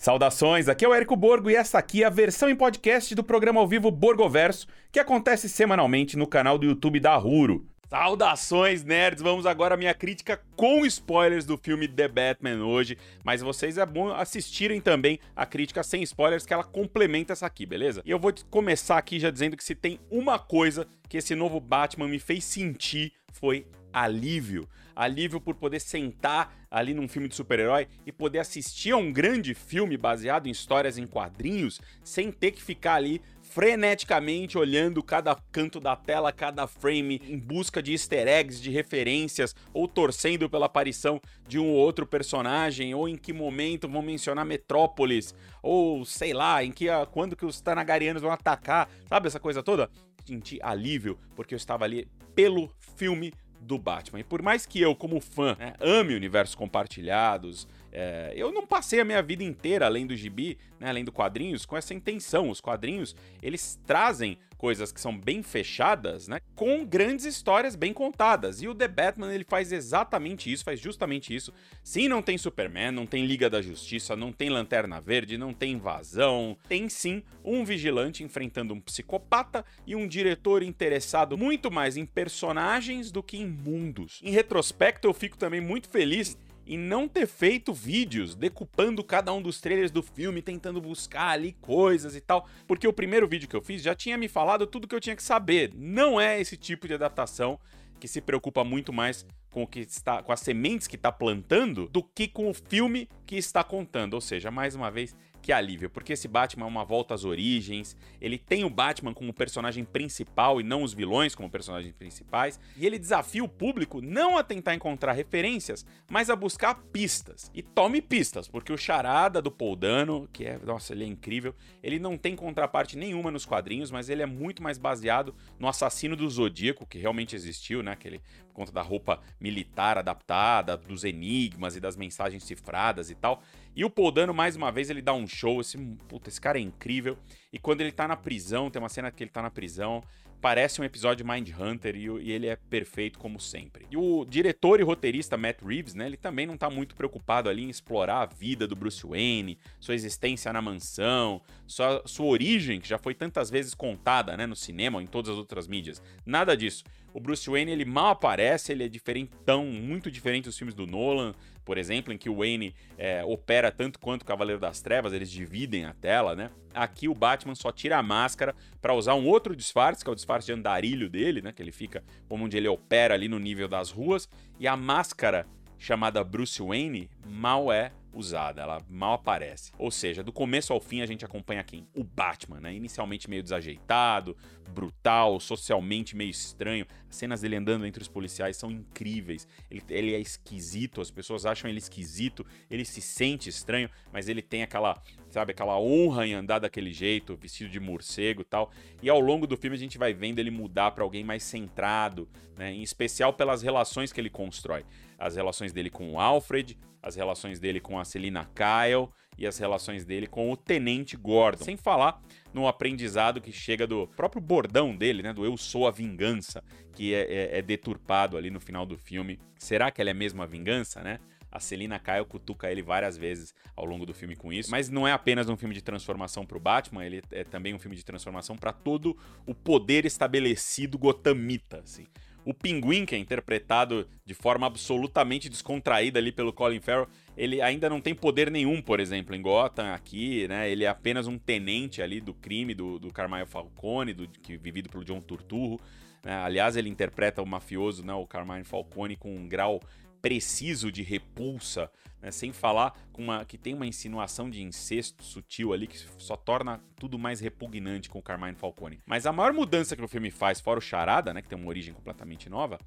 Saudações, aqui é o Érico Borgo e essa aqui é a versão em podcast do programa ao vivo Borgoverso, que acontece semanalmente no canal do YouTube da Ruro. Saudações, nerds! Vamos agora à minha crítica com spoilers do filme The Batman hoje, mas vocês é bom assistirem também a crítica sem spoilers, que ela complementa essa aqui, beleza? E eu vou começar aqui já dizendo que se tem uma coisa que esse novo Batman me fez sentir foi alívio. Alívio por poder sentar ali num filme de super-herói e poder assistir a um grande filme baseado em histórias em quadrinhos sem ter que ficar ali freneticamente olhando cada canto da tela, cada frame, em busca de easter eggs, de referências, ou torcendo pela aparição de um ou outro personagem, ou em que momento vão mencionar Metrópolis, ou sei lá, em que quando que os Tanagarianos vão atacar, sabe essa coisa toda? Senti alívio porque eu estava ali pelo filme do Batman. E por mais que eu, como fã, né, ame universos compartilhados, é, eu não passei a minha vida inteira, além do gibi, né, além do quadrinhos, com essa intenção. Os quadrinhos, eles trazem coisas que são bem fechadas, né, com grandes histórias bem contadas. E o The Batman, ele faz exatamente isso, faz justamente isso. Sim, não tem Superman, não tem Liga da Justiça, não tem Lanterna Verde, não tem invasão. Tem sim um vigilante enfrentando um psicopata e um diretor interessado muito mais em personagens do que em mundos. Em retrospecto, eu fico também muito feliz e não ter feito vídeos decupando cada um dos trailers do filme, tentando buscar ali coisas e tal, porque o primeiro vídeo que eu fiz já tinha me falado tudo que eu tinha que saber. Não é esse tipo de adaptação que se preocupa muito mais com o que está com as sementes que está plantando do que com o filme que está contando. Ou seja, mais uma vez, que alívio, porque esse Batman é uma volta às origens, ele tem o Batman como personagem principal e não os vilões como personagens principais, e ele desafia o público não a tentar encontrar referências, mas a buscar pistas. E tome pistas, porque o Charada do Paul Dano, que é, nossa, ele é incrível, ele não tem contraparte nenhuma nos quadrinhos, mas ele é muito mais baseado no assassino do Zodíaco, que realmente existiu, né, aquele por conta da roupa militar adaptada, dos enigmas e das mensagens cifradas e tal. E o Paul Dano, mais uma vez, ele dá um show. Esse, puta, esse cara é incrível. E quando ele tá na prisão, tem uma cena que ele tá na prisão, parece um episódio Mind Hunter e, e, ele é perfeito como sempre. E o diretor e roteirista Matt Reeves, né, ele também não tá muito preocupado ali em explorar a vida do Bruce Wayne, sua existência na mansão, sua, sua origem, que já foi tantas vezes contada, né, no cinema em todas as outras mídias. Nada disso. O Bruce Wayne, ele mal aparece, ele é diferentão, muito diferente dos filmes do Nolan, por exemplo, em que o Wayne é, opera tanto quanto o Cavaleiro das Trevas, eles dividem a tela, né? Aqui o Batman só tira a máscara para usar um outro disfarce, que é o disfarce de andarilho dele, né? Que ele fica como onde ele opera ali no nível das ruas, e a máscara chamada Bruce Wayne mal é usada, ela mal aparece. Ou seja, do começo ao fim a gente acompanha quem? O Batman, né? Inicialmente meio desajeitado, brutal, socialmente meio estranho. As cenas dele andando entre os policiais são incríveis. Ele, ele é esquisito, as pessoas acham ele esquisito, ele se sente estranho, mas ele tem aquela, sabe, aquela honra em andar daquele jeito, vestido de morcego e tal. E ao longo do filme a gente vai vendo ele mudar para alguém mais centrado, né? Em especial pelas relações que ele constrói. As relações dele com o Alfred, as relações dele com a Selina Kyle e as relações dele com o Tenente Gordon. Sem falar no aprendizado que chega do próprio bordão dele, né? Do Eu Sou a Vingança, que é, é, é deturpado ali no final do filme. Será que ela é mesmo a vingança, né? A Selina Kyle cutuca ele várias vezes ao longo do filme com isso. Mas não é apenas um filme de transformação para o Batman, ele é também um filme de transformação para todo o poder estabelecido gotamita, assim. O Pinguim, que é interpretado de forma absolutamente descontraída ali pelo Colin Farrell, ele ainda não tem poder nenhum, por exemplo, em Gotham aqui, né? Ele é apenas um tenente ali do crime do, do Falcone, do, que vivido pelo John Turturro. Né? Aliás, ele interpreta o mafioso, né? O Carmine Falcone com um grau preciso de repulsa, né? sem falar uma, que tem uma insinuação de incesto sutil ali que só torna tudo mais repugnante com o Carmine Falcone. Mas a maior mudança que o filme faz, fora o Charada, né, que tem uma origem completamente nova,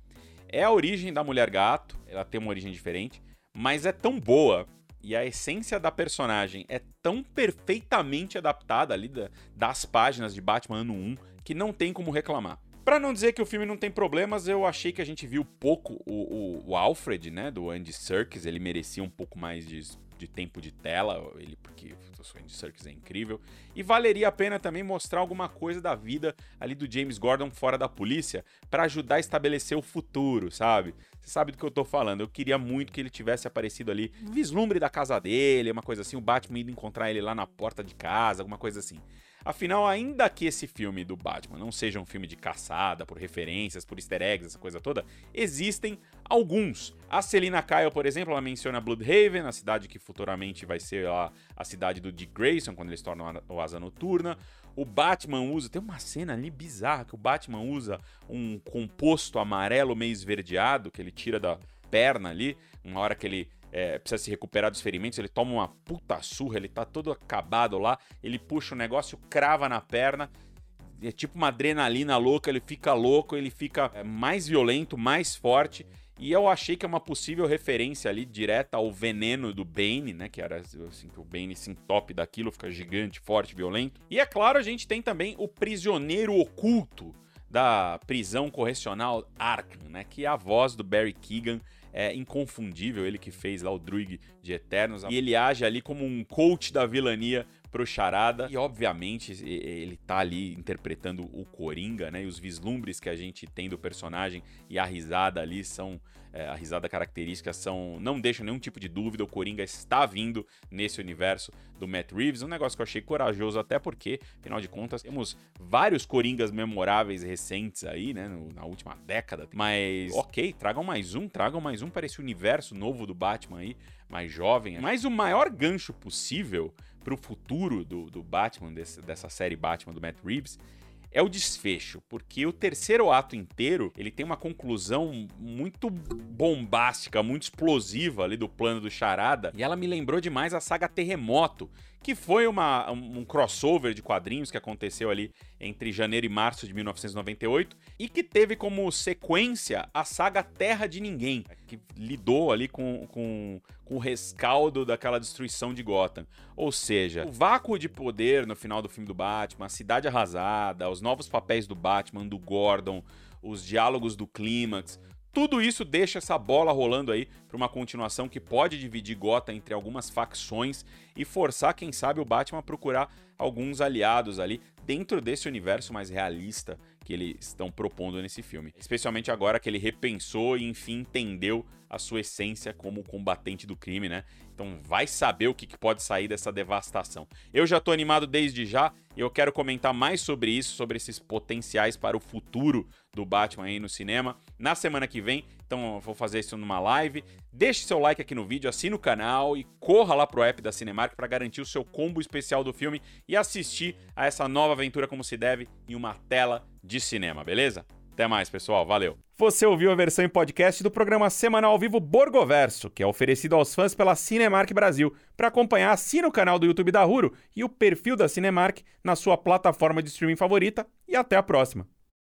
é a origem da Mulher Gato. Ela tem uma origem diferente, mas é tão boa e a essência da personagem é tão perfeitamente adaptada ali da, das páginas de Batman ano 1 que não tem como reclamar. Para não dizer que o filme não tem problemas, eu achei que a gente viu pouco o, o, o Alfred, né, do Andy Serkis, ele merecia um pouco mais de, de tempo de tela, ele porque o Andy Serkis é incrível. E valeria a pena também mostrar alguma coisa da vida ali do James Gordon fora da polícia para ajudar a estabelecer o futuro, sabe? Você sabe do que eu tô falando. Eu queria muito que ele tivesse aparecido ali, vislumbre da casa dele, uma coisa assim, o Batman indo encontrar ele lá na porta de casa, alguma coisa assim. Afinal, ainda que esse filme do Batman não seja um filme de caçada por referências, por easter eggs, essa coisa toda, existem alguns. A Selina Kyle, por exemplo, ela menciona Bloodhaven, a cidade que futuramente vai ser a, a cidade do Dick Grayson, quando eles tornam o Asa Noturna. O Batman usa. Tem uma cena ali bizarra que o Batman usa um composto amarelo meio esverdeado que ele tira da perna ali. Uma hora que ele é, precisa se recuperar dos ferimentos, ele toma uma puta surra, ele tá todo acabado lá, ele puxa o negócio, crava na perna, é tipo uma adrenalina louca, ele fica louco, ele fica é, mais violento, mais forte. E eu achei que é uma possível referência ali direta ao veneno do Bane, né? Que era assim, que o Bane se entope daquilo, fica gigante, forte, violento. E é claro, a gente tem também o prisioneiro oculto da prisão correcional Arkham, né? Que é a voz do Barry Keegan é inconfundível, ele que fez lá o Druig de Eternos. E ele age ali como um coach da vilania pro Charada. E obviamente ele tá ali interpretando o Coringa, né? E os vislumbres que a gente tem do personagem e a risada ali são é, a risada característica são. Não deixam nenhum tipo de dúvida, o Coringa está vindo nesse universo do Matt Reeves. Um negócio que eu achei corajoso, até porque, afinal de contas, temos vários Coringas memoráveis recentes aí, né? No, na última década. Mas, ok, tragam mais um, tragam mais um para esse universo novo do Batman aí, mais jovem. Mas o maior gancho possível para o futuro do, do Batman, desse, dessa série Batman do Matt Reeves, é o desfecho, porque o terceiro ato inteiro, ele tem uma conclusão muito bombástica, muito explosiva ali do plano do Charada, e ela me lembrou demais a saga Terremoto, que foi uma, um crossover de quadrinhos que aconteceu ali entre janeiro e março de 1998 e que teve como sequência a saga Terra de Ninguém, que lidou ali com, com, com o rescaldo daquela destruição de Gotham. Ou seja, o vácuo de poder no final do filme do Batman, a cidade arrasada, os novos papéis do Batman, do Gordon, os diálogos do clímax, tudo isso deixa essa bola rolando aí para uma continuação que pode dividir Gotham entre algumas facções e forçar, quem sabe, o Batman a procurar alguns aliados ali dentro desse universo mais realista que eles estão propondo nesse filme. Especialmente agora que ele repensou e enfim entendeu a sua essência como combatente do crime, né? Então vai saber o que, pode sair dessa devastação. Eu já tô animado desde já e eu quero comentar mais sobre isso, sobre esses potenciais para o futuro do Batman aí no cinema na semana que vem. Então eu vou fazer isso numa live. Deixe seu like aqui no vídeo, assine o canal e corra lá pro app da Cinemark para garantir o seu combo especial do filme e assistir a essa nova aventura como se deve em uma tela de cinema, beleza? Até mais, pessoal. Valeu. Você ouviu a versão em podcast do programa semanal ao vivo Borgoverso, que é oferecido aos fãs pela Cinemark Brasil. Para acompanhar, assina o canal do YouTube da Ruro e o perfil da Cinemark na sua plataforma de streaming favorita. E até a próxima.